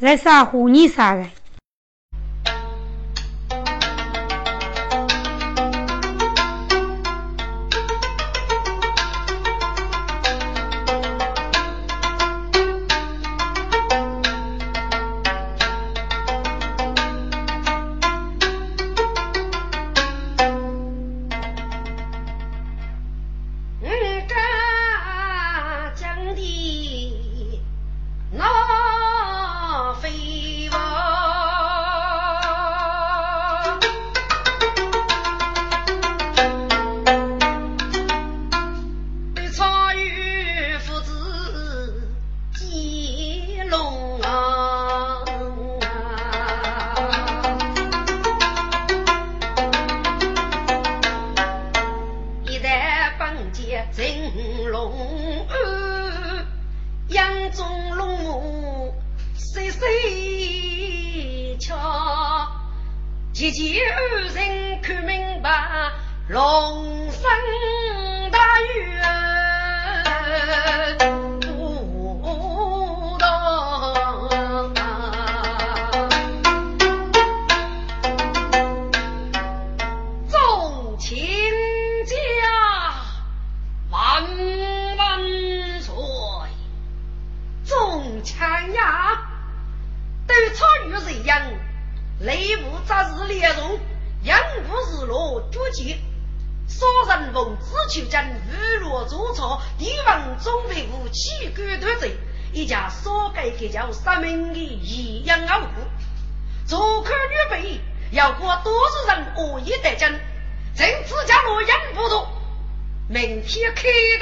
来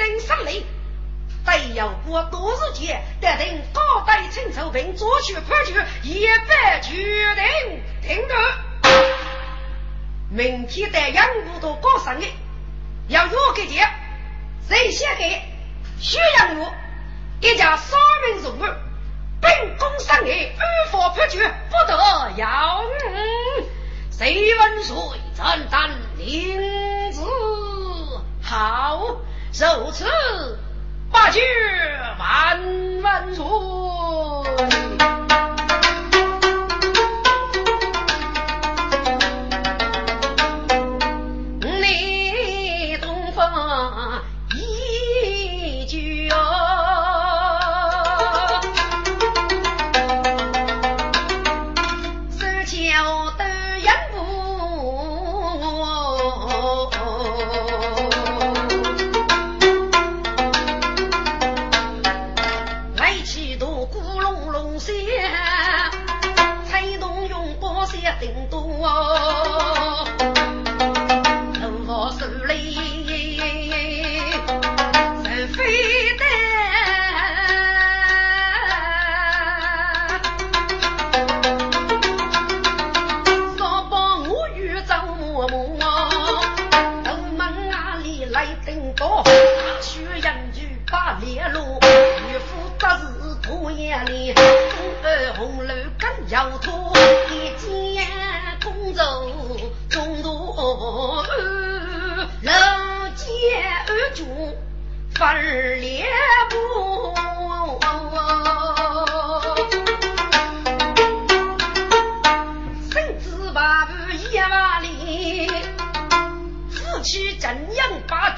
跟上来。再要过多日节，得等高代陈手兵作出判决，一百决定停止。明天在杨部都告上的，要有给钱，谁先给？徐阳我一家三名人物，本宫上的无法判决，不得要命。谁问谁？承担领子好。受持八戒万万足。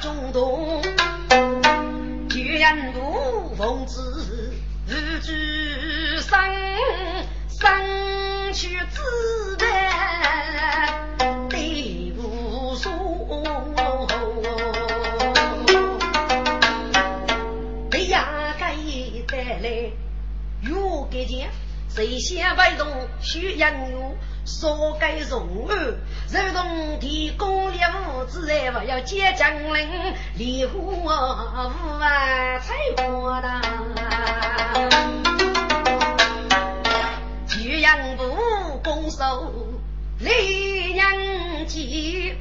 中东，居然如奉，日居生生去自难，地不说。哎呀，该带来有给钱，谁先摆动徐阳有，少该容。如同提供烈物资，不要借将陵烈火无啊才火的。举阳不公手，立娘起，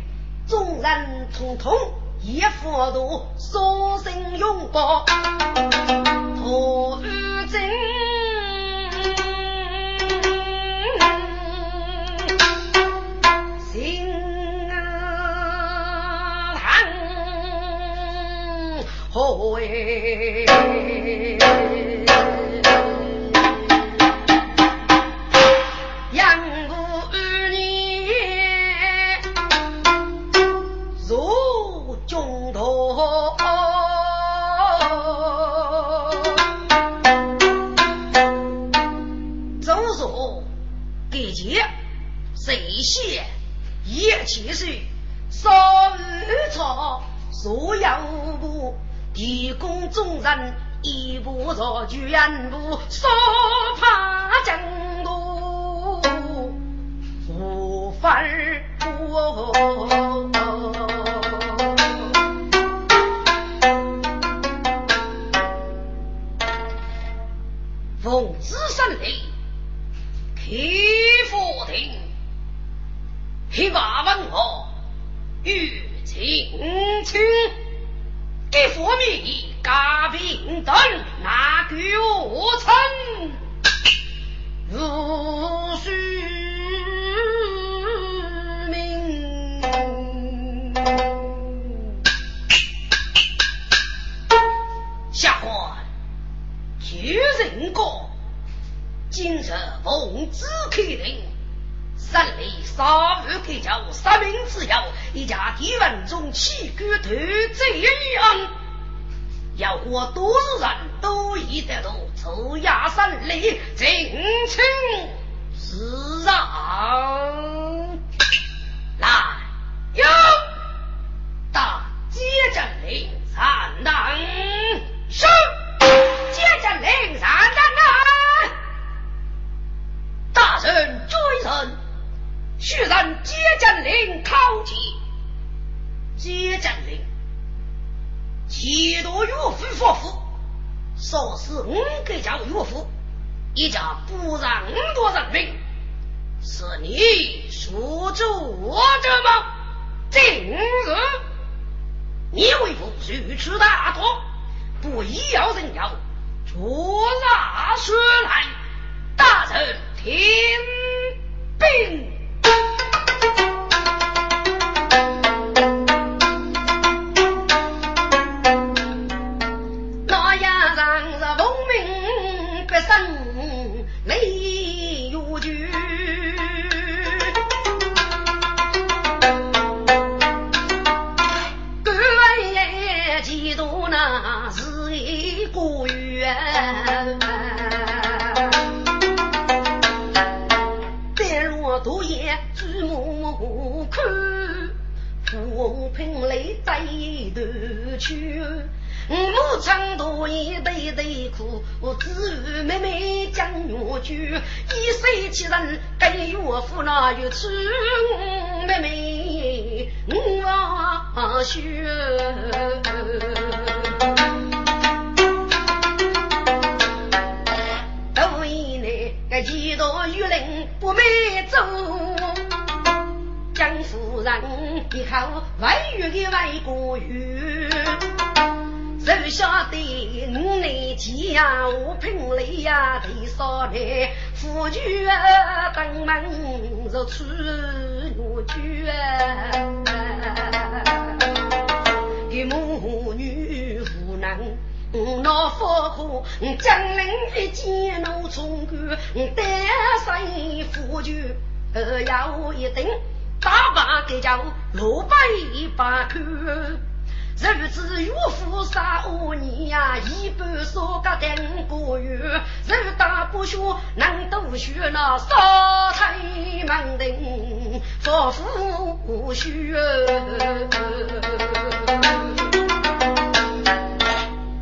众人统统一佛度，所生永保，托玉真。何为？养母儿女如中途。谢一切事，所有错，所有不。提供众人一步做全部，少怕江都无法过。奉旨胜利，开佛庭，黑瓦文我欲请请，给佛米加兵等那个我称如须名，下官。举人过，今日奉旨开令，胜利杀戮给叫杀命之友，一家地文中起居头这一案，要我多少人都已得到抽押胜利，尽情自让。来，有大接着令上当是。须让接着令靠近。接着令，几多岳父夫妇，说是五个叫岳父，一家不让多人命，是你所做者吗？今日你为父如此大错，不宜要人要。说哪说来，大人听兵。看，富贫来在头去。母亲多言对对苦，子女妹妹将药酒。一岁七人跟岳父那有吃，妹妹我学。一道玉林不美走，人一口外语的外国语，谁晓得我那钱呀，我呀，得少来，夫君啊，登门入出我居啊，给母女无能。那佛苦，江陵一见怒冲冠，单身夫君二要一顶，大把给叫六百把口。日子岳父杀我你呀，一半说个两个月，日大不学能读学那烧菜门庭，佛父学。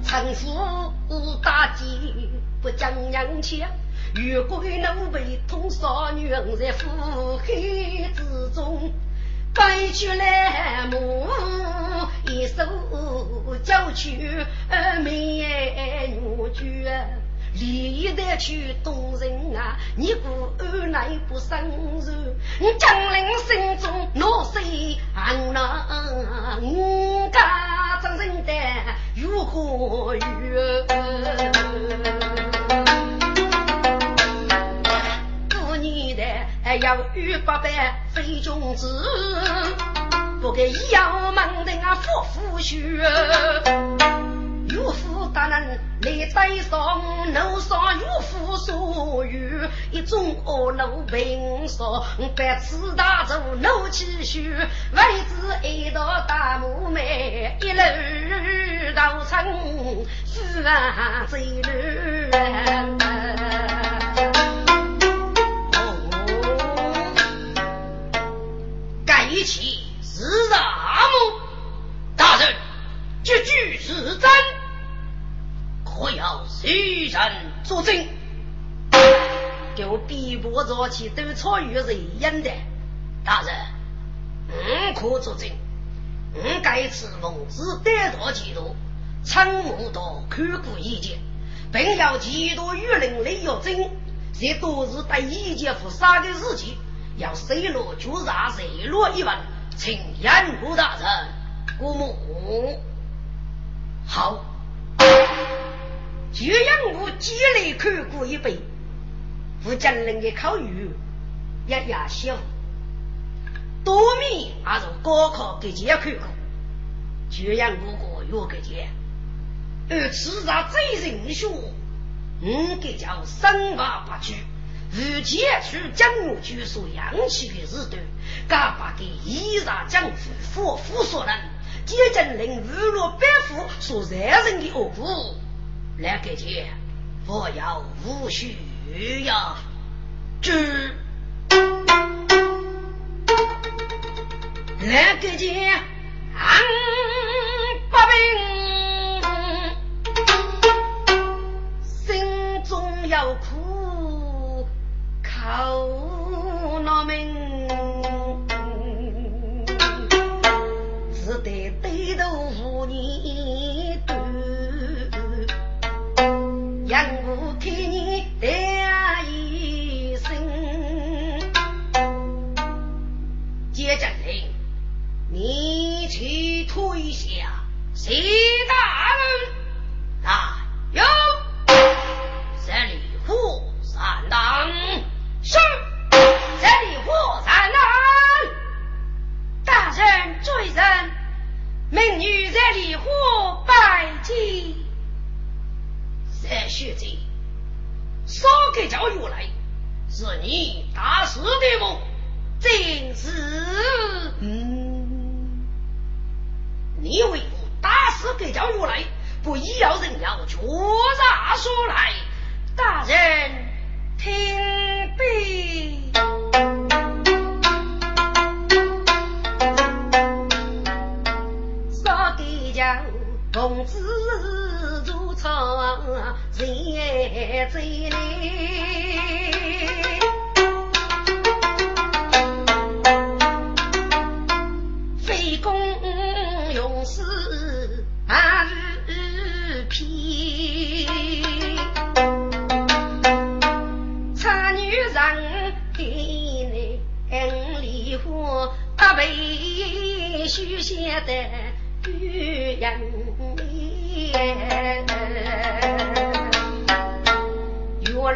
臣服大计不讲洋气，越归奴婢通少女在腹海之中，摆出来母一手教去美女眷。历代去动人啊，你故安来。不生受？江陵心中怒谁昂那我家真人的如何遇？的要遇八百非君子，不给要门的啊夫妇学。岳父大人来带上，楼上岳父所有一种恶奴平说，百次大走怒气血，为子一道大木妹，一路到城四万走路。一起是什么？大人，这句是真，可要谁人作证？给我逼迫着去都错于人应的。大人，嗯，可作证。嗯，该次奉旨得到几多，参谋到看顾意见，并要几多舆论来要证。这都是对意见负责的事情，要谁落就让谁落一问，请严顾大人过目。好，就让我积累看过一杯，不将人的口语也压小，多米还是高考给节看过，就让哥哥有个节，而此上最人学。我给叫生娃不拘，如前去江湖居所扬起的日段，敢把给依然将夫夫妇所能，接近令娱乐百夫所惹人的恶果，来给姐，我要无需呀，知来给姐，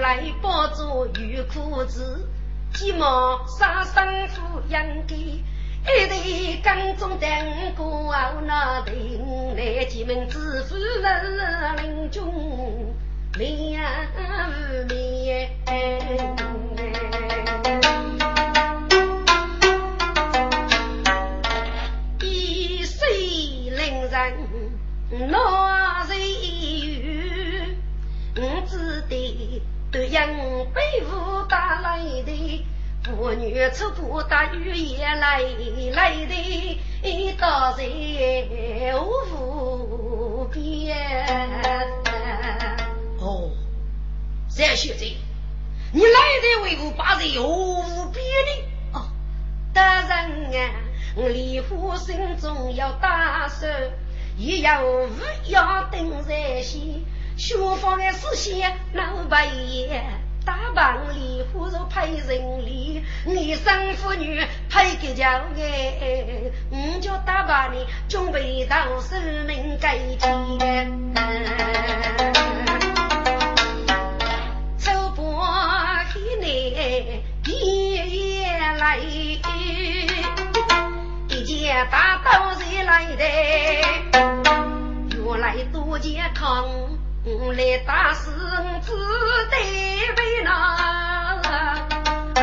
来包着玉裤子，急忙杀生夫养给一对缸中的五个那对来进门知府人领中两面。那是雨，我只得对阳背负打来的，妇女出不打雨也来来的，到在无边。哦，三学姐，你来的为何把人无边呢？哦，大人啊，我离婚心中要打算。也要不要等在先，学方的事先老白爷，大房里或者配人里，你生妇女配个叫哎，我就打把你准备到生命改天，走过黑内夜夜来。大刀谁来的？原来多健康我来打死只得为那走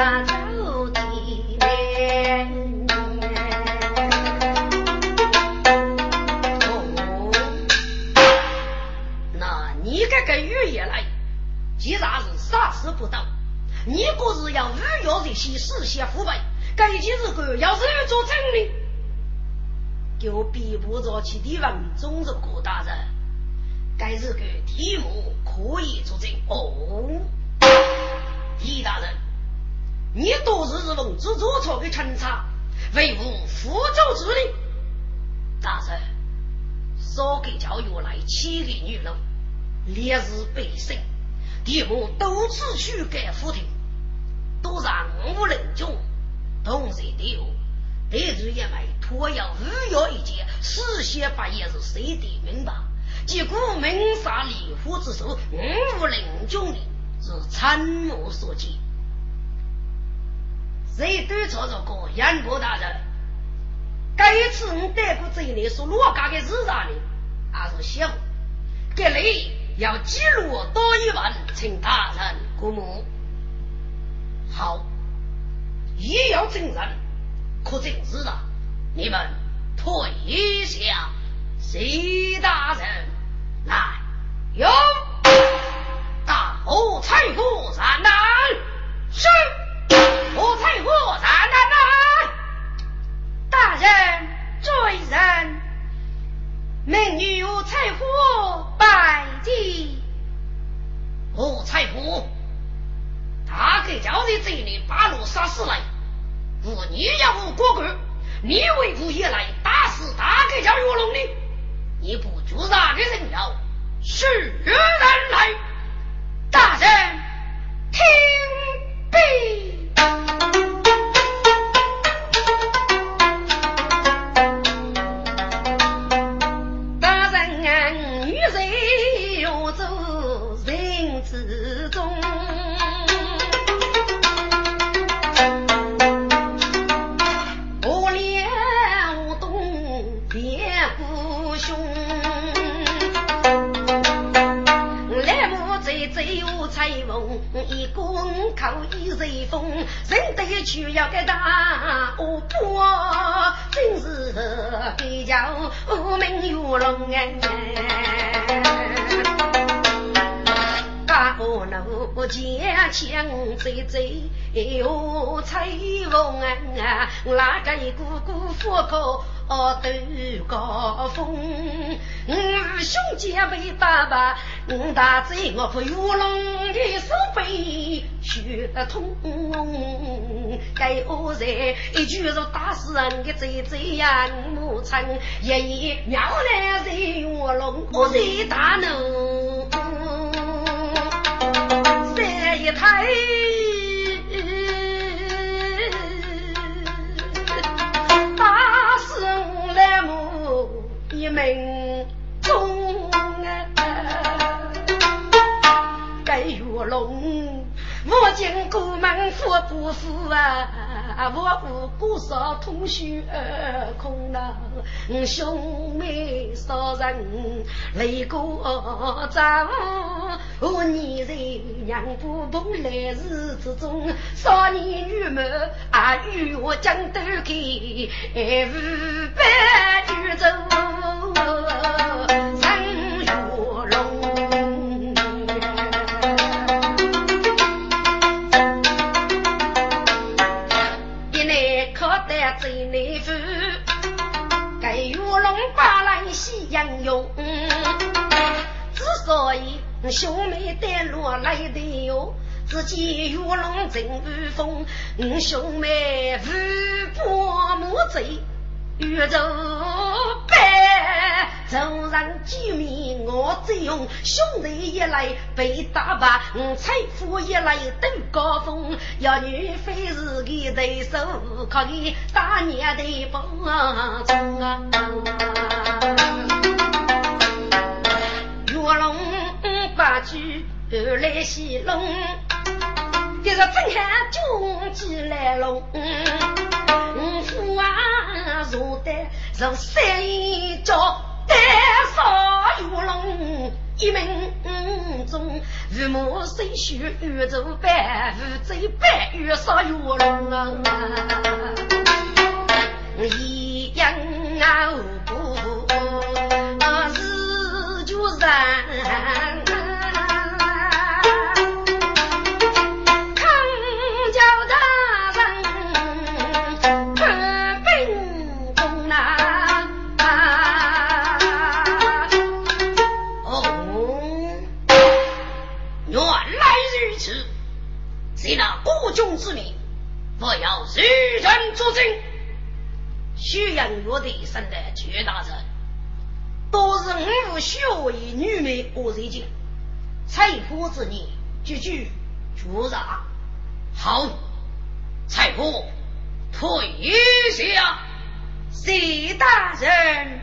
的哦，那你这个预言来，既然是啥事不到，你可是要预约这些事先腐败？该件事干要是要做真的，就逼不着其地方总是郭大人，该是个题目可以作证哦。李大人，你多日日奉旨做错的陈查，为我辅佐之力。大人，少给教育来七个女人，烈日北升，题目多次去改府庭，都让无人中同谁丢？得罪也没托要五要一件，事先发言是谁的明白？结果明杀离虎之手，无人中的是参谋所见。谁对错这个严国大人？该次我带过这里说罗家的日啥呢？还是小？这里要记录多一万，请大人过目。好，也要证人，可证实了。你们退下，徐大人来，有大火柴火山南是火柴火山南。大人，罪人，美女吴彩虎拜祭。吴彩虎，大哥叫你这里八路杀死来，无女也无哥哥，你为父也来打死大哥叫岳龙的，你不做啥个人了？是人来，大人听毕。口一随风，人得去要个大波，真是比较名玉龙哎。大河路前枪追追，哟彩虹啊，哪个一个个富口？哦，斗高峰，我兄姐妹打吧，大嘴我和玉龙的手背血痛，该何在一句说打死人的嘴嘴呀，母亲爷爷妙来在玉龙，我在大怒，三一台。一门中啊，该玉龙，我见过门富不富啊？我无故少同学空了，兄妹少人累过早，你在娘不同来日之中，少年女貌啊与我讲都开，五百宇宙最内夫，给玉龙把来喜洋洋，之所以。兄妹带落来的哟，只见玉龙正如风，兄妹无波木贼，玉州白，走上几面我只用，兄弟一来被打败，财富一来登高峰，要女非是个对手，可以打年的风啊！玉龙。八句来戏龙，这个正汉军起来龙，父啊坐的是三角三少玉龙，一门中父母虽许玉做白，父贼白玉少玉龙啊，一样啊不是就人。徐阳岳的生的屈大人，都是五学艺女美我在见，财富之年，句句出杀。好，财富退下。谢大人，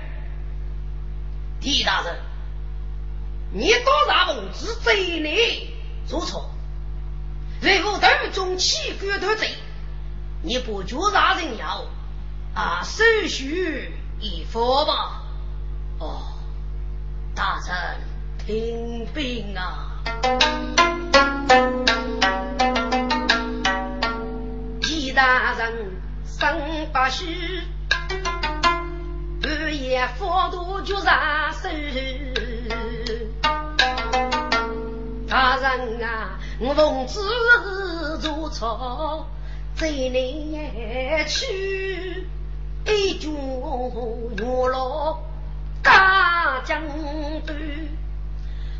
狄大人，你多大奉旨罪孽做错，为吾斗中起官得罪，你不觉啥人要啊？手续一佛吧。哦，大人听兵啊！狄大人生不虚。半夜佛度就上手，大人啊，我奉旨做错，在内去一军落落家将端，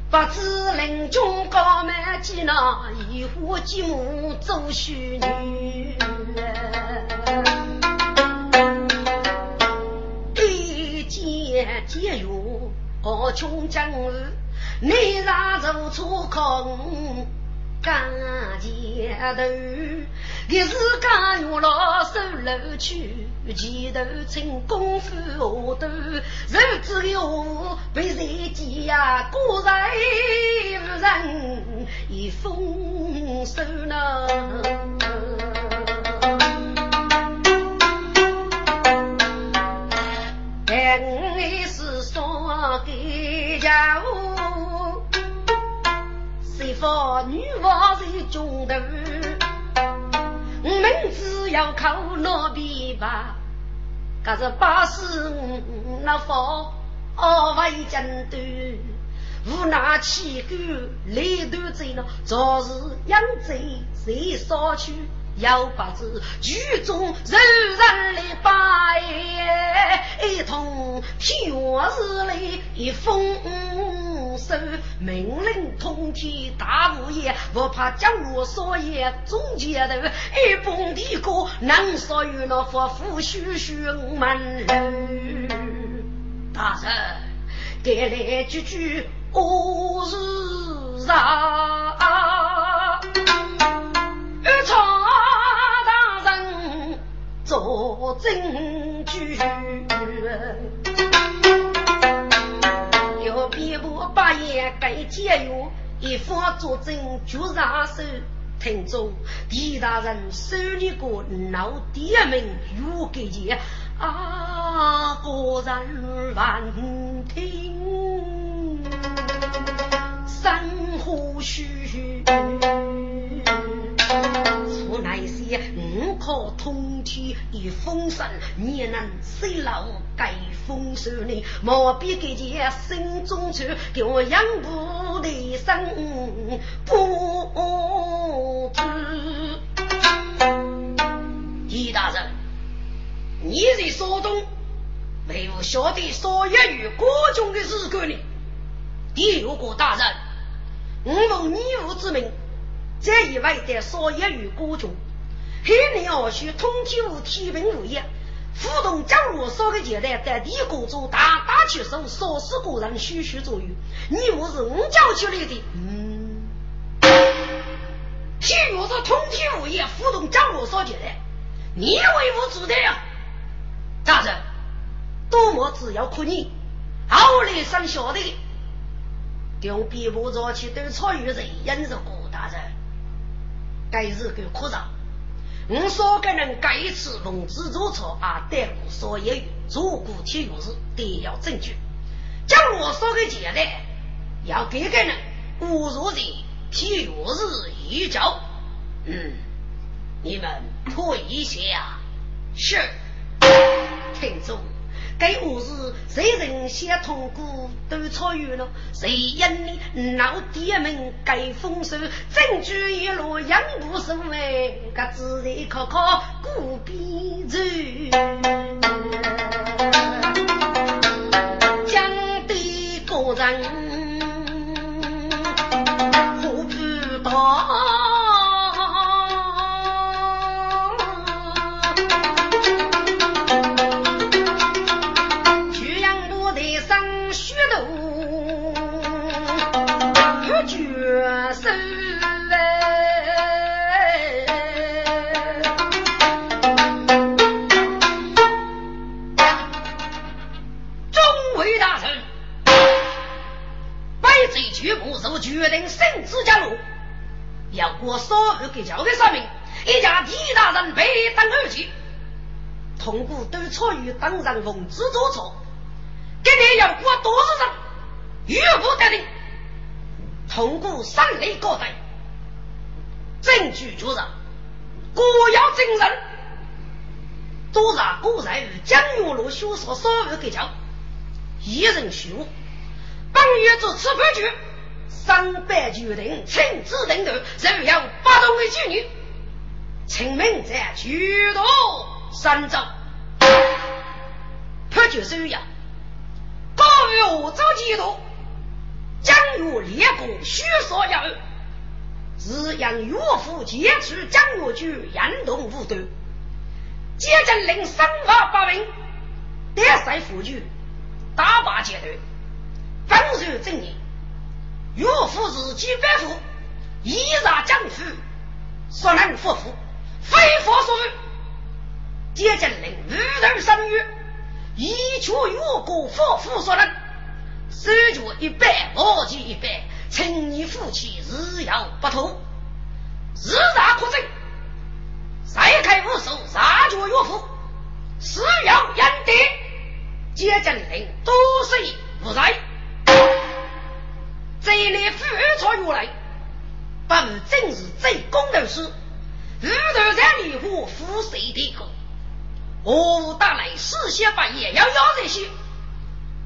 不知临终高满几那一户几母做婿女。节约何穷江湖，你让走错空干街头，一时干入了手楼去，前头趁功夫下头，日子有被谁见呀？果然无人一丰收呢。给家务，谁说女王在中头？我们只要靠那边吧，可是八十五那方为针对，无奈气骨累断在那，昨日养贼谁烧去？要把子剧中柔人来拜，一通天日里一封书，命令通天大物业，不怕将我所言总结的一封的歌，能说与那佛父虚虚门人。大人，给来句句我是啥？一场。做证据，要比我八爷该节约，一方作证绝杀手。听众，狄大人收你个老爹名，如给钱啊？果然万听，山河虚。五靠通天一风声，你能谁老盖丰收呢？莫比给件心中愁，给我养不的生不知。狄大人，你在山东为何晓得少爷与国中的事干呢？第六个大人，我奉你父之命。这一位的少爷与国中，黑年二叔通天无天平无业，互动将我烧个简单，在地国中大打出手，烧死个人许许左右。你我是我教出来的，嗯，天若是通天无业，互动将我烧简单，你为我做的呀？大人，多么只要可你，后来生晓得，用笔墨做起都草与人，忍受过大人。该是个科长，我说个人该一次奉旨做错啊，带过所有做过体育日，得要证据。将我说个简单，要给个人侮辱的体育日一招。嗯，你们退下。是，听众。该我是谁人先通过都超越了？谁因你老爹们该丰收，证据一路扬不胜威，个自然靠靠古边走，江的个人所有给交的上面，一家狄大人被当二级，通过都错于当上奉旨做错，今天要过多少人，绝不得令。通过三类高代，证据确认，果要证人，都让古在与江月路学说所有给交，一人虚我，本月做此判决。三百决定亲自领头，仍有八种的妓女，请命在举头三州，判决收养，高于五州几度，将与列国虚说要是让岳父劫持江岳举严动无端，接着令三法八名，得塞夫举，打罢阶段，方受正义。岳父自己百户，依然将夫，所能夫妇，非佛所为。接着令五头生育，依据岳国夫妇所能，手脚一百，毛及一百，请你夫妻日要不脱，日大可争。再开无手，杀绝岳父，是要严德。接着令多岁不在。这里复错如来，不正是最公的事。日头在离火，负谁的个？我打来四下八也要要这些。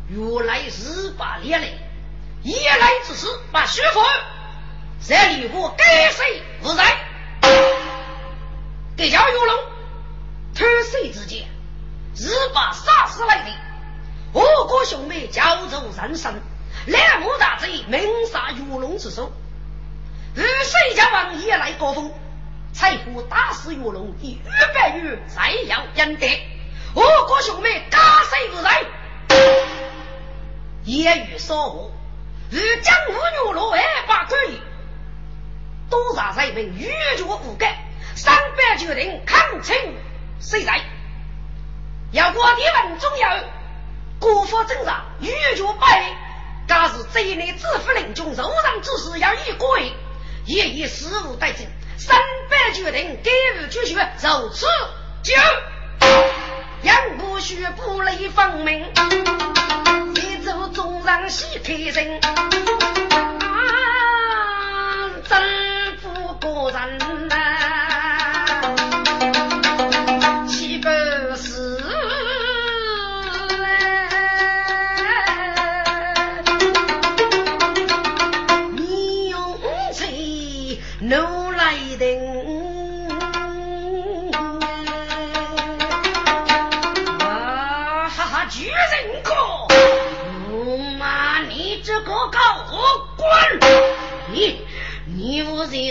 原来是把烈来，夜来之时把师傅在离火该谁不在？给叫玉龙偷谁之间，日把杀死来的。我国兄妹交走人生。两目大贼，明杀玉龙之手。日水家王也来高峰，财富打死玉龙，以玉百玉再要赢得。我国兄妹打谁不在？言语说我，如江湖玉龙万把可以，多杀人民，玉绝无改。三百决定抗清谁在？要过地文中有国法正常，玉绝百。假是这一内自负领军，受让之事要一归，也以事务待政，三百决定给予决绝，如此就杨不须不雷方明，一走中上喜开心，啊，真不过人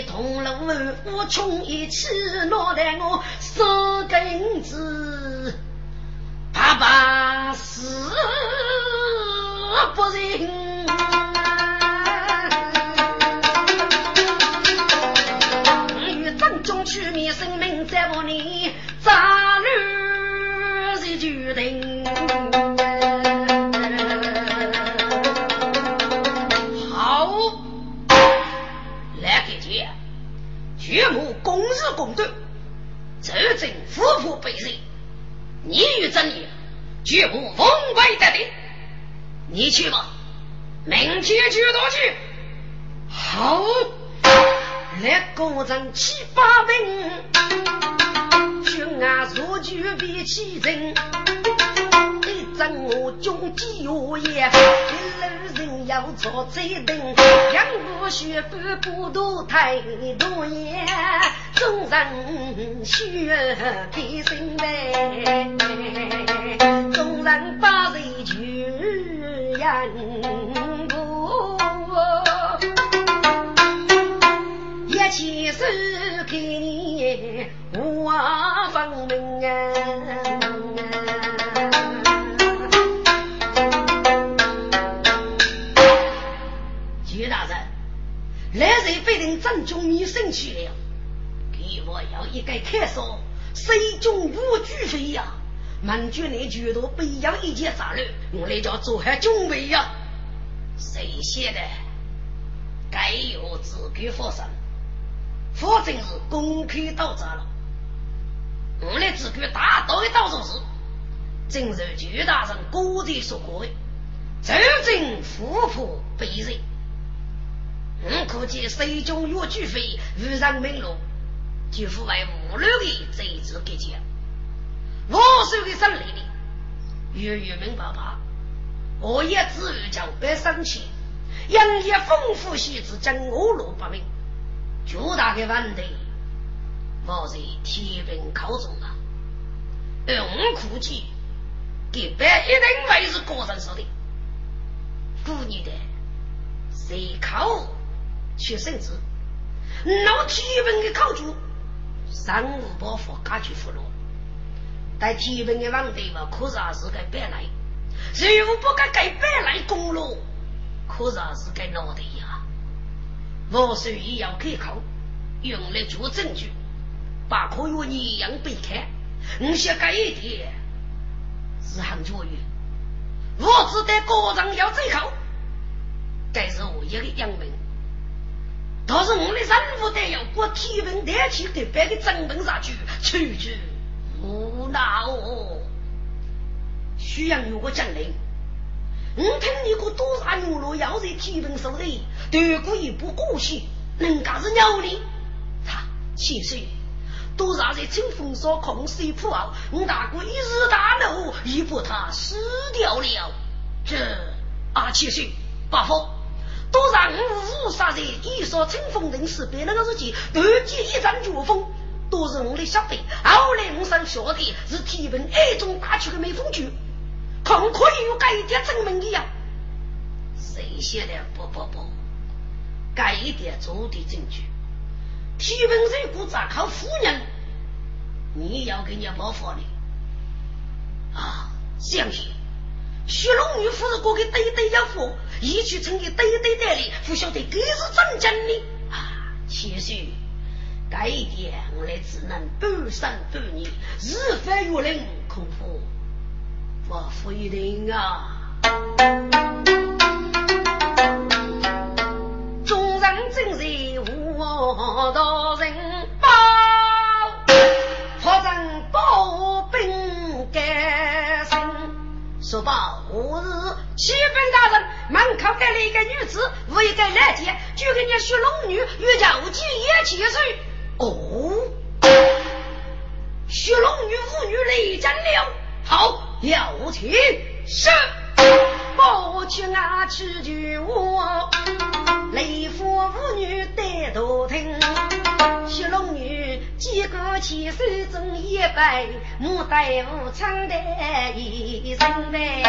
同路我穷一气落得我少根子，太多言，众人需给心呗，众人把人求人不，一起手给你我分明啊。来人被人正中你生去了，给我要一个开锁，谁中无惧飞呀？满军内举头背要一件杂乱，我来叫做下准备呀。谁写的？该有自己发生，反正是公开到闸了。我来自己大刀一刀做事，正如巨大人古地说过的：“周正富婆被人。”我可见水中月巨飞，无人明路，就父为无聊的贼子给讲。我手的胜利的，月月明爸爸，我也只欲将百生气，养业丰富细致将我路不明，巨大的问题，我在天平考中啊。而我估计，给白一定会是个人说的，故你的谁考？学生子，老天文的考主，三五包袱加去俘虏，但天文的王队嘛，可是还是个白来，如果不该给白来功劳，可是还是个脑袋呀。我所以要开考，用来做证据，把可与你一样被看。我想改一点，是很卓越。我只得个人要最好，这是我一个样本。倒是我的任务得要过天文台去给别个整本上去，去去无奈哦。需要有个将领，我听你个多少牛罗要在天文手里，对过一不过去，人家是鸟的。他其实多少在清风上空水铺后，我大哥一日大怒，已把他死掉了。这阿七岁八方。多让五杀人，一说清风人士别那个日记，突击一战绝风，都是我的小辈。后来我上学的是天文二中打出的美风局，可可以有改一点证明的呀？谁写的？不不不，改一点足的证据。天文如果咋靠夫人，你要给人家报复的啊？相信。徐龙女夫人过去对对要服，一去成个对对代理，不晓得该是真真的啊！其实该一点我来只能半生半年，日翻月令，恐怕我不一定啊！众人正在我道人说报我是七分大人，门口来了一个女子，我一个来接，就给你学龙女与姚记也起岁。哦，学龙女妇女来战了，好，要请是，报去啊去就我，雷夫妇女带头听。几个起手中一杯，牡丹无唱的一声呗。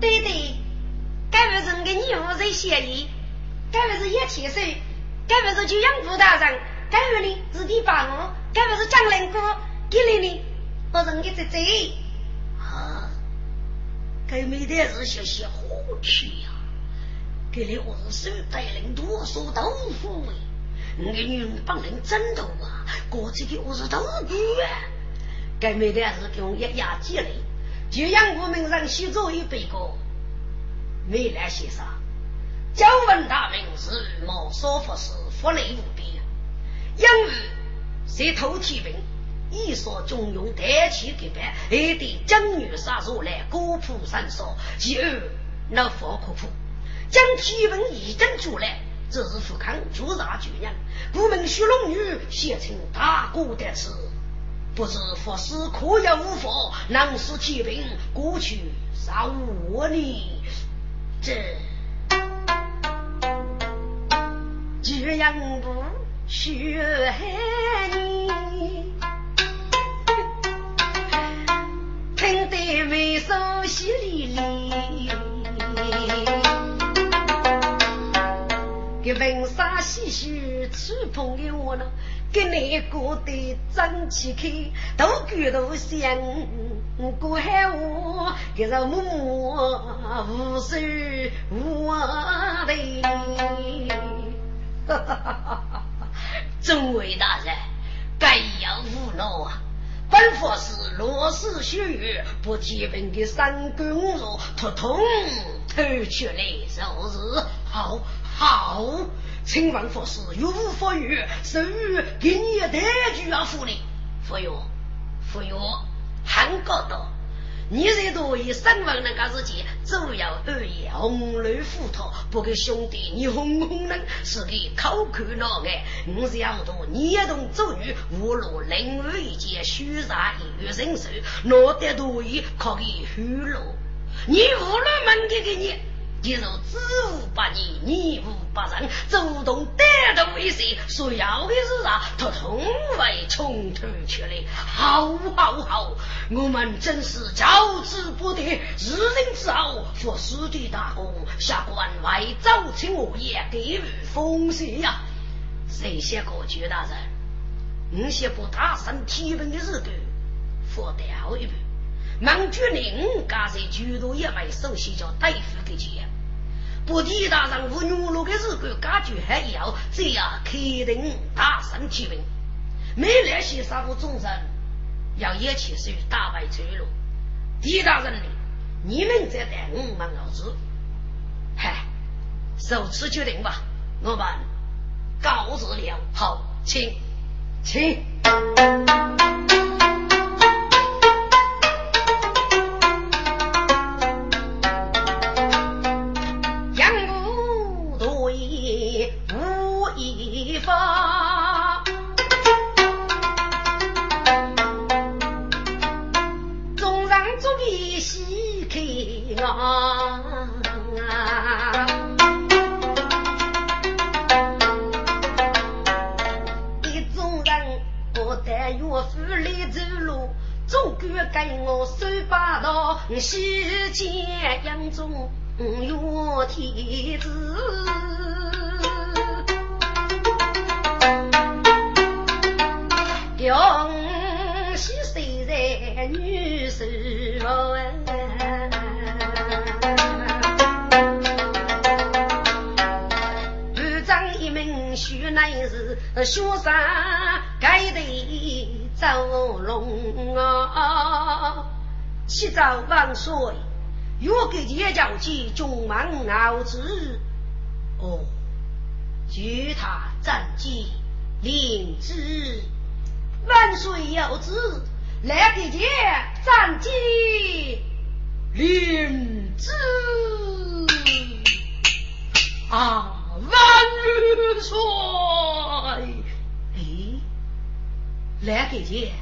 对对，该不是给你夫人协议，该不是一起手，该不是就养父大人，该不呢是第八我，该不是江人哥给你呢，我人给这这啊，该没得是些些好吃呀。给你我是手带领多少豆腐哎！我给你帮人争斗啊！过去的我是豆腐啊！该没的是给我一压积累，就让我们让西做一百个。未来先生，久闻大名是毛少佛是福利无边，因为谁偷天兵，一说中用代气给办，还得将女杀入来，孤铺三少，其二那佛可苦。将天文一阵出来，这是富康朱大巨人，不门虚龙女写成大国的词，不知佛师可有无佛，能使天兵过去杀我呢？这巨人不学你，听得眉梢淅沥沥。给文沙细细触碰的我呢，给那个的张起开，都觉得像过海我，给人默默无手无背。哈哈哈哈哈！众位大人，该要无恼啊！本佛是落日血雨，不提问的三公路，统统偷去来受日。好，好，请问佛师有无法语？授予给你带句啊，福利。佛哟，佛哟，很高道。你这多以身份那个事情，主要而言红绿虎头，不给兄弟你轰轰人，是给口口闹爱。我是要多，你也同周瑜，无论任何一件虚杀一月人手，拿得多一可以虚落。你无论门给给你。你若知无不义，逆无不仁，主动得到威胁，所要的是啥？他从未冲突出来。好，好，好！我们真是教之不得，日人之后，佛师的大功，下官为早请我也给予奉谢呀。谁写过去大人？你写不大声提问的日子，佛掉一步。孟举宁刚才举头一位首席叫大夫给钱。不提大人无女路的日子，感觉还要这样肯定大声提问。没那些杀父众生，要一起去打败追路。狄大人呢？你们在带我们老子，嗨，首次决定吧。我们告辞了。好，请，请。见杨宗岳天子，恭喜虽然女婿部长一名须乃是学生该得走龙啊。七朝万岁，若给叶教起中满傲子，哦，举他战绩，领之万岁有旨，来给爷战绩，领之啊，万岁！哎，来给爷。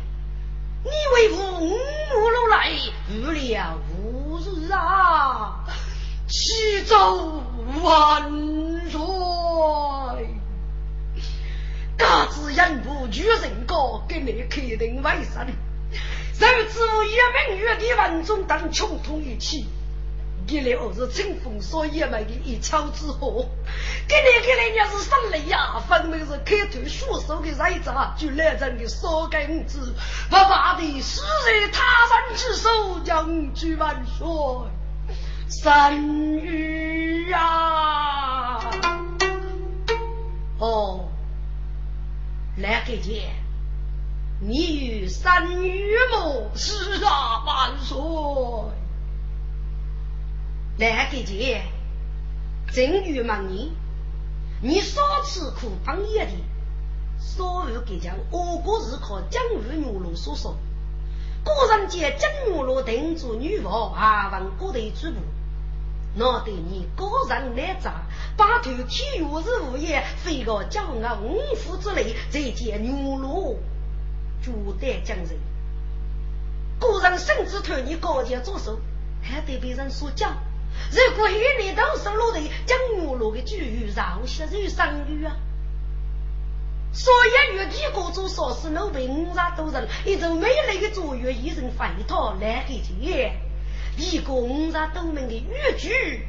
你为父五路来，遇了无啊！启奏万岁！嘎子人不举人高，给你肯定为生。如此一名月的万中等穷通一气。给了是清风所野蛮的一桥之河，给你给你要是上来呀，分明是开头束手的人渣，就来人的少根子，不怕的死在他人之手，将军万岁，神谕啊！哦，来给姐，你与三女谋是啊，万岁。来给姐，正月忙年，你少吃苦帮一点，所有给讲，我国是靠江湖女路所说。古人见江女路定住女王，还问各地主仆，那对你个人来扎，把头体育是物业，非个骄傲五虎之类，再见女路，绝对将人。古人甚至推你高阶做手，还得被人所教。如果与你都是落的将我落的句语，饶些人生语啊！所以与帝国做少事，老被五十多人，一种美丽的作业，一人飞逃来给钱。一个五十多名的语句，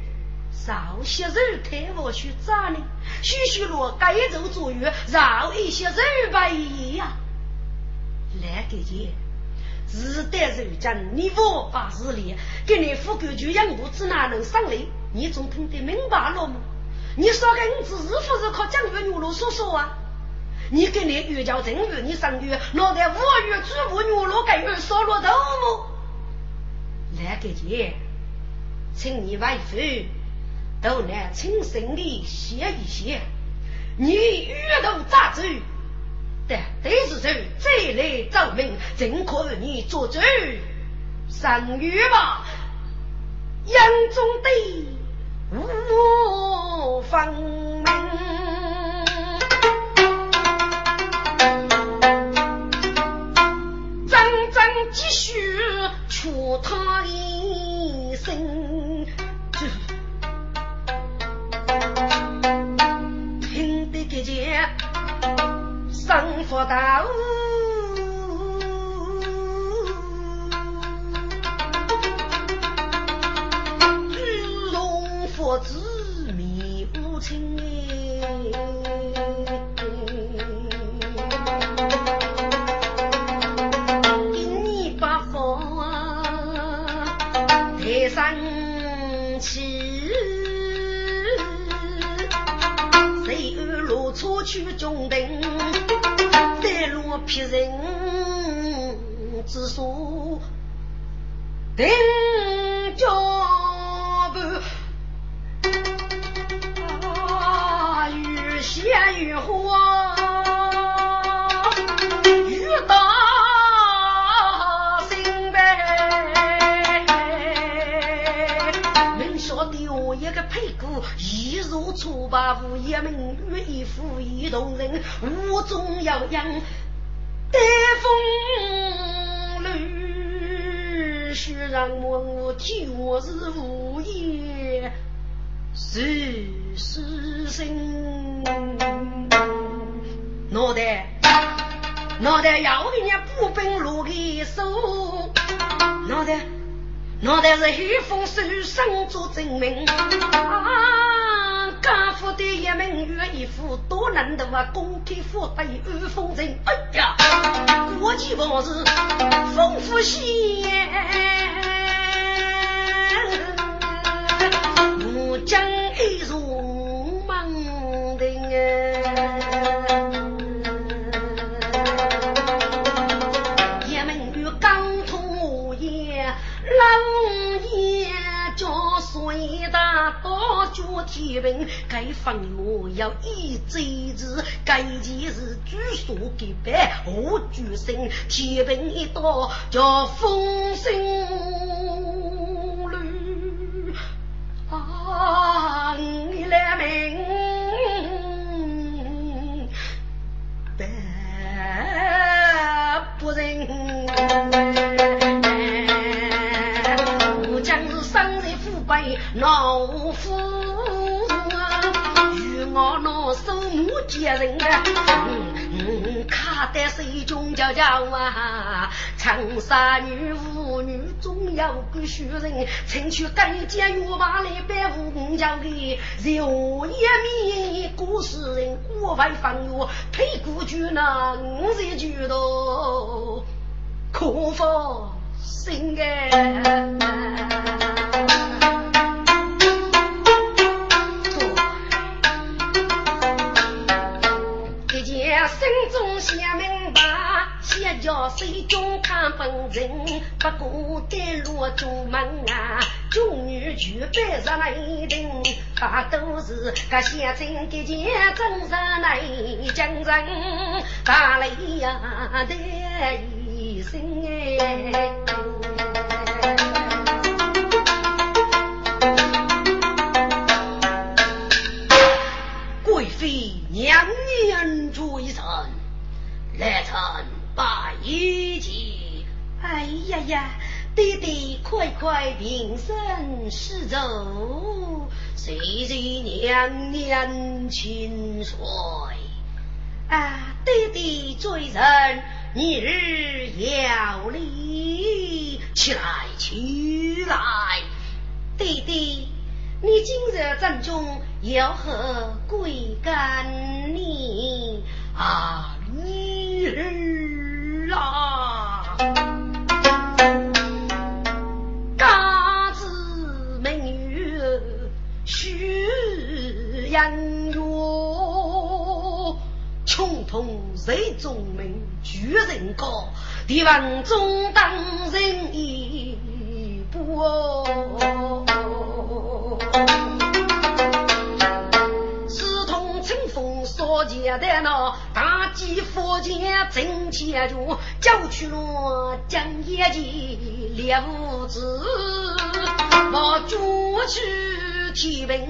少些人太我去咋呢？许许落该做作业，饶一些人白呀！来给钱。自得受将，你无法自理，给你副官就养物子哪能上来？你总听得明白了吗？你说个你只是不是靠江边牛路说说啊？你跟你玉教正月，你上月，脑袋五月猪不牛肉干月烧了豆腐。来个姐，请你外父都来亲身的写一写，你玉头咋走？但得是说再来奏明，正可为你做主。上月吧，眼中的无方明，真真继续出他一生，听得个见，生活大我知去中定，三路劈人之所定脚。天雨花，雨初八五，一门月一夫一同人，屋中要养带风绿，须让我替我是无言。是是心，脑袋脑袋要给人家步兵路的手，脑袋脑袋是黑风手上做证明啊！家父的一门月一副多难得啊！公开富对二风尘，哎呀，国际往事丰富些。将一如梦的也门与刚通夜，冷夜叫水脚天平，该放我要一贼子，该件事据说给办，我举身天平一刀叫风声乱。啊，你来明白不仁，老夫，与我老手母接人嗯嗯，卡得水中叫叫啊，长沙女妇女。总要个学人，曾去干将月把来拜五将的，肉一面古诗人，国外放月配古剧那五十句多，可否心哎？心中想明白。先叫水中看本人，不过带路出门啊，众女举杯上来顶，大都是个先生给钱真上来将人，打雷呀的一声哎，贵妃娘娘追神来臣。拜一见，哎呀呀，爹爹快快平身施走，谁谁娘娘请睡。啊，爹爹罪人，你日要礼，起来起来，爹爹，你今日正中有何贵干呢？啊，你日。啊！家子美女许颜月，穷通谁中名，巨人高，帝王中当人一步。佛前的那大吉佛前真千住，叫去了将业绩列无子，我主去提问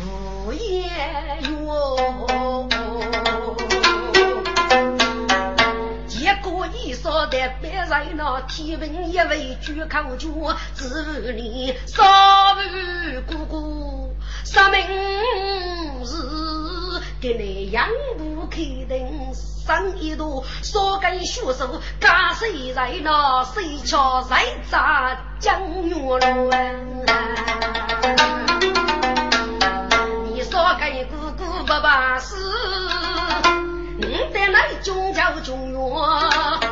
无言哟。结果一说的别人那提问一位举口脚，只你少女姑姑杀命是。给你养不开灯，上一朵，少根血手，干谁在那谁敲谁砸江月路？你说给姑姑不把事，你在那中叫中原，谁知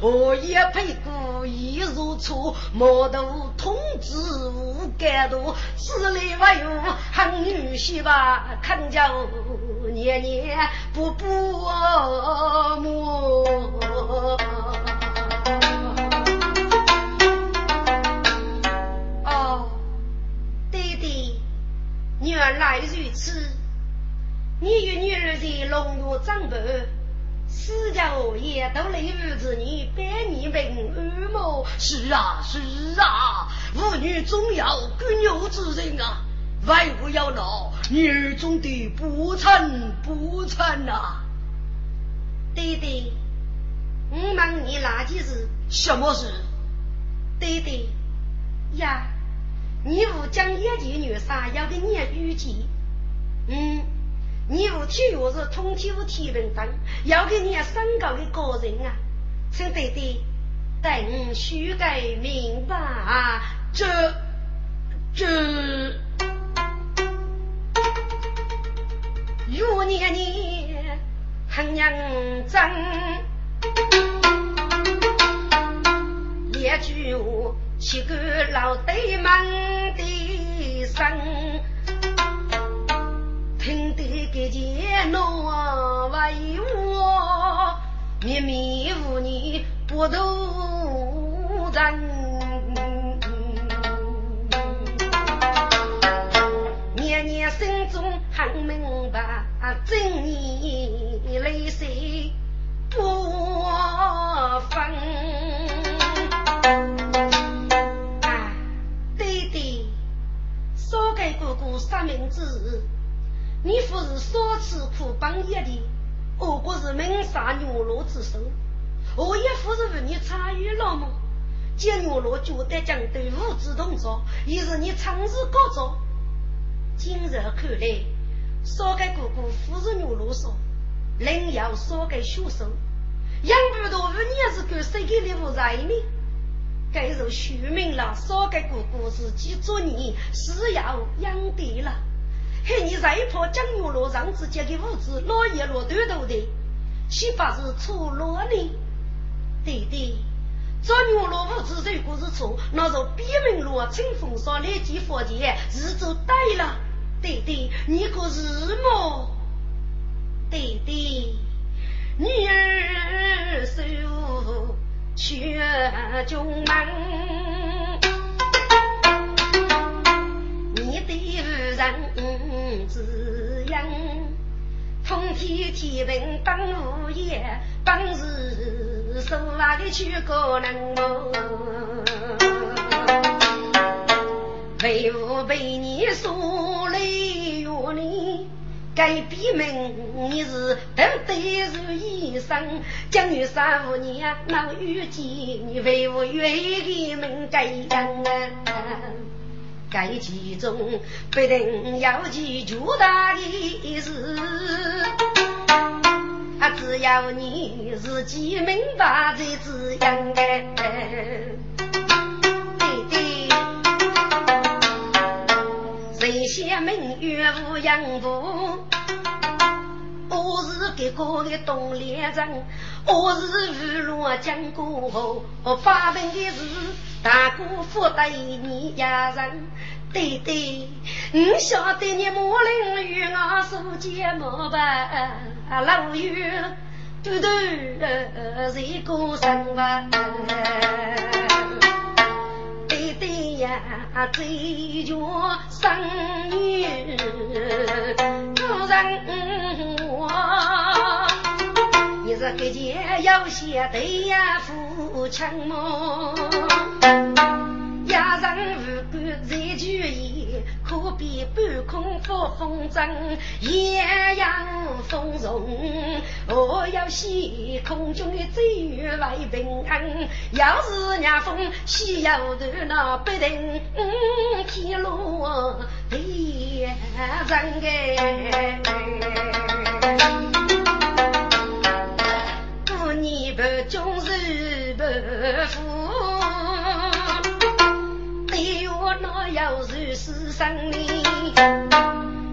我也配故意如初，莫都通知无干度，此里还有汉女婿吧？看叫年年不不母。哦，爹爹，原来如此，你与女儿在龙岳长辈。私家也都雷雨子女，百年平安么？是啊，是啊，妇女总要耕牛之人啊，万不要闹女儿中的不成不成呐！爹爹，我问你哪件事？什么事？爹爹呀，你不讲眼前女杀，要给你预计，嗯。你无体育是通体无体文档，要给你升高的个人啊，请爹爹等修改明白啊，这这如年年很认真，一句话岂够老对门的声。听得个见侬为我秘密无你不渡人，年年心中很明白，真义泪水不分。啊，对对，少给哥哥三明治。你不是少吃苦帮业的，我国是明杀牛罗之首，我也不是为你参与了吗？见牛罗就得将对物资动作，也是你长日高照。今日看来，少给姑姑扶持牛罗说，另要少给学生，养不到五年是够谁给礼物在呢？该是说明了少给姑姑自己做孽是要养对了。嘿，你再怕江月罗让自己的物资老爷落短头的，岂不是错落呢？对对，这月罗物资如果是错，那就边门路清风上来见佛前，是就对了。对对，你可是么？对对，女儿守全中门，你的人。通天天平当物业，当时手拉的去个人么？为何被你说来怨你？该闭门你是不得如医生，将你三五年闹遇见你，为何愿意门该样啊？该其中必定要记住大的事，啊！只要你自己明白这字样哎，对对，谁先明月无阳父，我是给个的东连人，我是日落江过后发文的是。大姑父对你家人，对对，我晓得你母林与我所结毛吧，老远嘟嘟在过生活。对对呀，追求生女，主人我，你是个件要写对呀，父亲么？家人无管在聚义，可比半空发风筝，艳阳风容。我要写空中的飞鱼为平安，要是让风西游头那不定天路的人哎，过年不终日不富。那要如是生哩，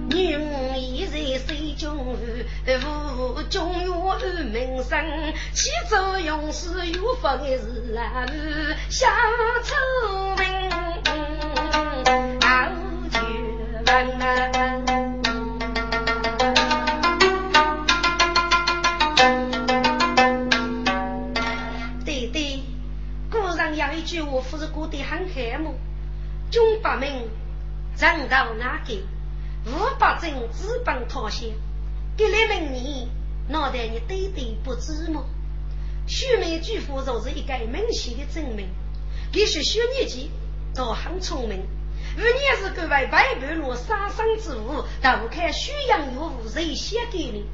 女儿已在水中无中有安名声，起作用是有福的事啊，小聪明好绝文对对，古人有一句话，不是过得很黑么？军八名，人道难给，五百镇资本妥协，给来问你，脑袋你对对不知吗？徐梅巨富就是一个明显的证明。也许小年纪都很聪明，五年是各位外半路杀生之物，都看宣扬有无谁写给你？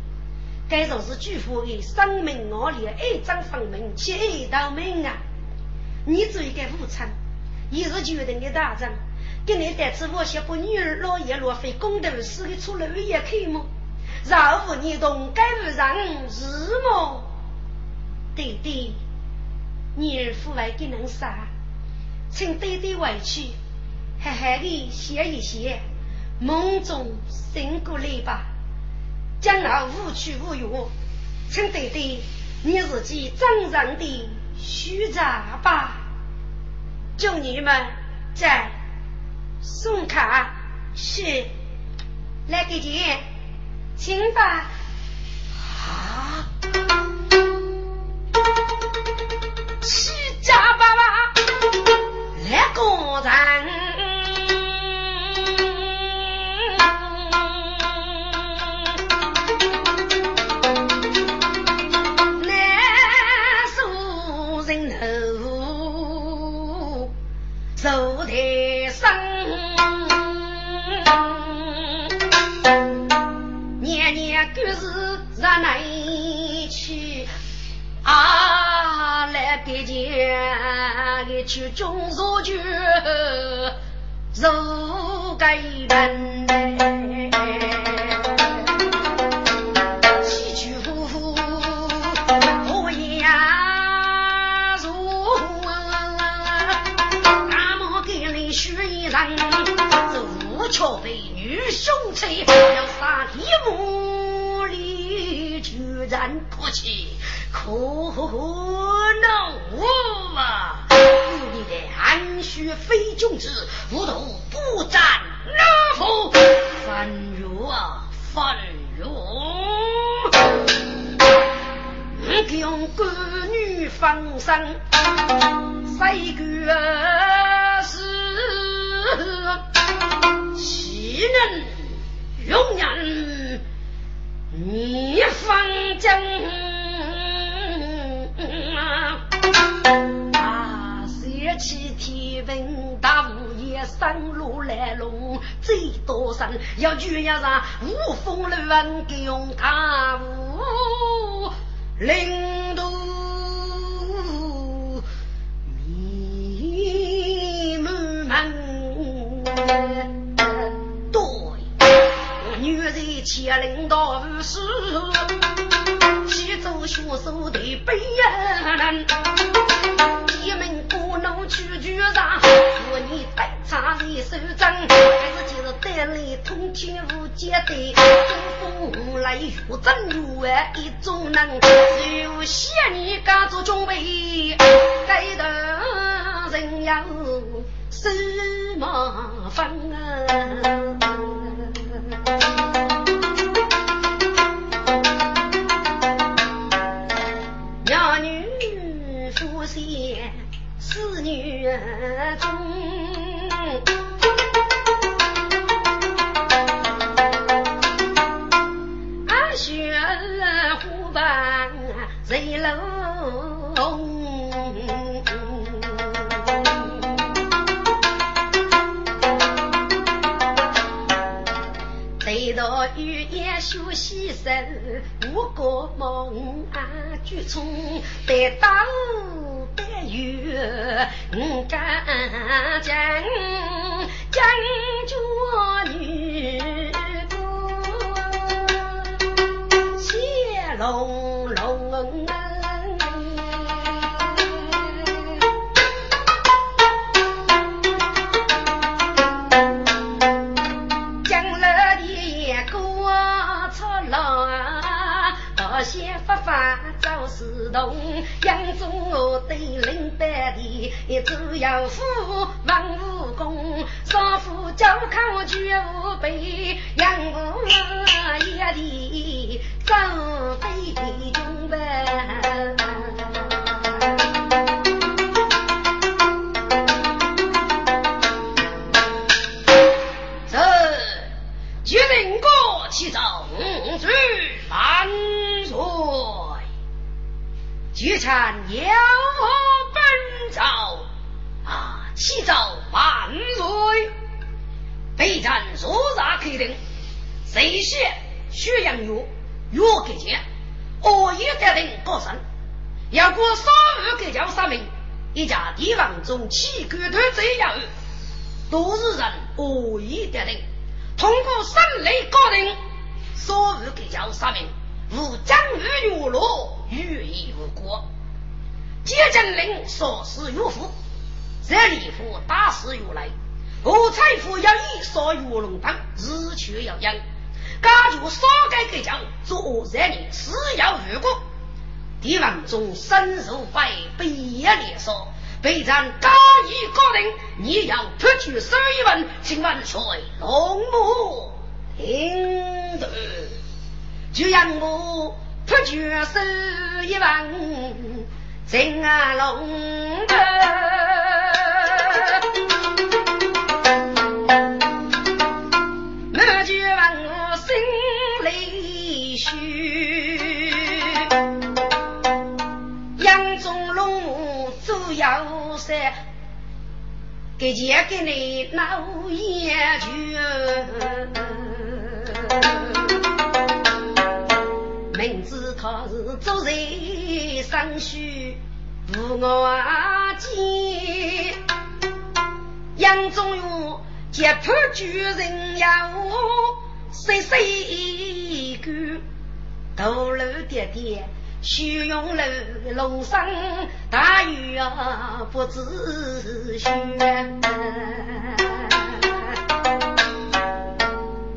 该就是巨富的生命恶劣，爱憎分明，且爱到命啊！你做一个武臣。也是决定的大人，给你带次我些不女儿老爷若非公头死的出了也可以么？饶后你动该不让是么？弟弟，女儿父爱给能杀，请弟弟回去，好好的歇一歇，梦中醒过来吧。将来无去无用，请弟弟你自己真正的虚查吧。众女们在送卡是来给钱，请吧。啊！七家八八来过人。去中入局，如该人起起伏伏不言如，大漠给你许一人，这无桥被女凶残，然哭泣，可怒啊！安须非君子，无徒不斩哪夫？犯如啊，犯如！用官女放生，谁个是岂能你放将？起天文大物也山路来龙最多山，要举要上无风乱给用大雾灵女人牵领导是去走学手的背人。一门不能去局上，说你带茶的手掌，还是今日带来通天无间的东风来雨阵雨啊一种人，就谢你干做准备，该的人要什么分啊？我梦啊，举从得到得有，我敢讲讲只要父王武功，少妇教我全无备，杨武一地走方中七个团这样，都是人恶意得定。通过省内高定，所有给叫三名。无将与月落，欲意无果。接将令所施岳父，这里夫大事有来，我财富要以少月龙等，日缺要养。家就少改改教，做人民是要如果。地方中深受百百业连锁，备战高义高定，你要出去收一文，请万岁龙母听得。就让我破绝手一万，真啊龙头，给钱给你闹眼球。明知他是做贼生虚，不我见。杨宗元结判举人要谁谁一个？头颅爹爹，虚荣楼龙生大雨啊，不知雪。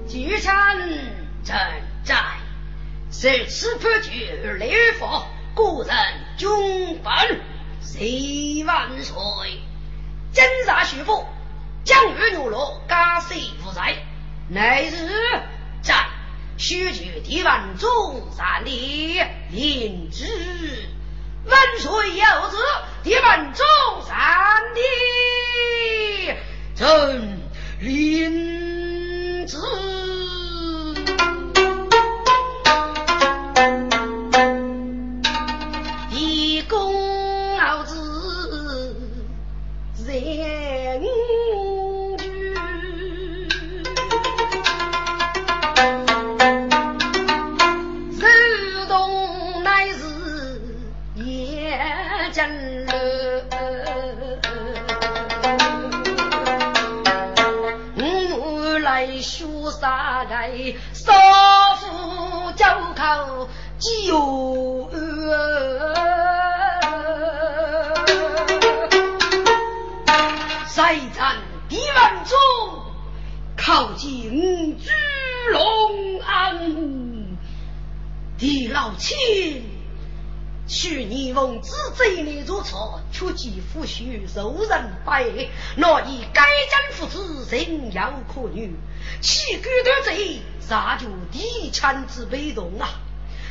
聚餐正在。是此判决立法，故人军分，谁万岁？侦查徐福，将玉牛罗加税负债，乃日在须举地万中山的林芝，问谁有旨，地万中山的朕领旨。少妇叫口酒，再战敌万中，靠近巨龙安，地老亲去年奉旨贼你如错，却见夫婿受人背，若以该将父子情有可原，岂敢得罪，杀就地产之被动啊！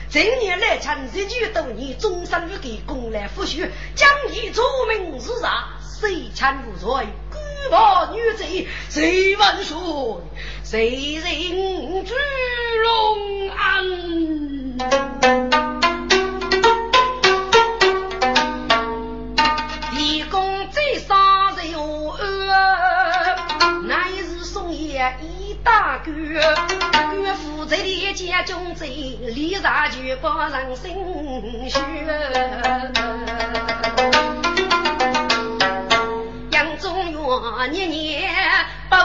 今年来参十九多年，终身不给公来夫婿，将以出名是啥？谁参无罪？举报女贼，谁万岁？谁人居龙安？大哥，我负责的家中贼，立上就把人心血。杨中元年年不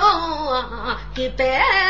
给百。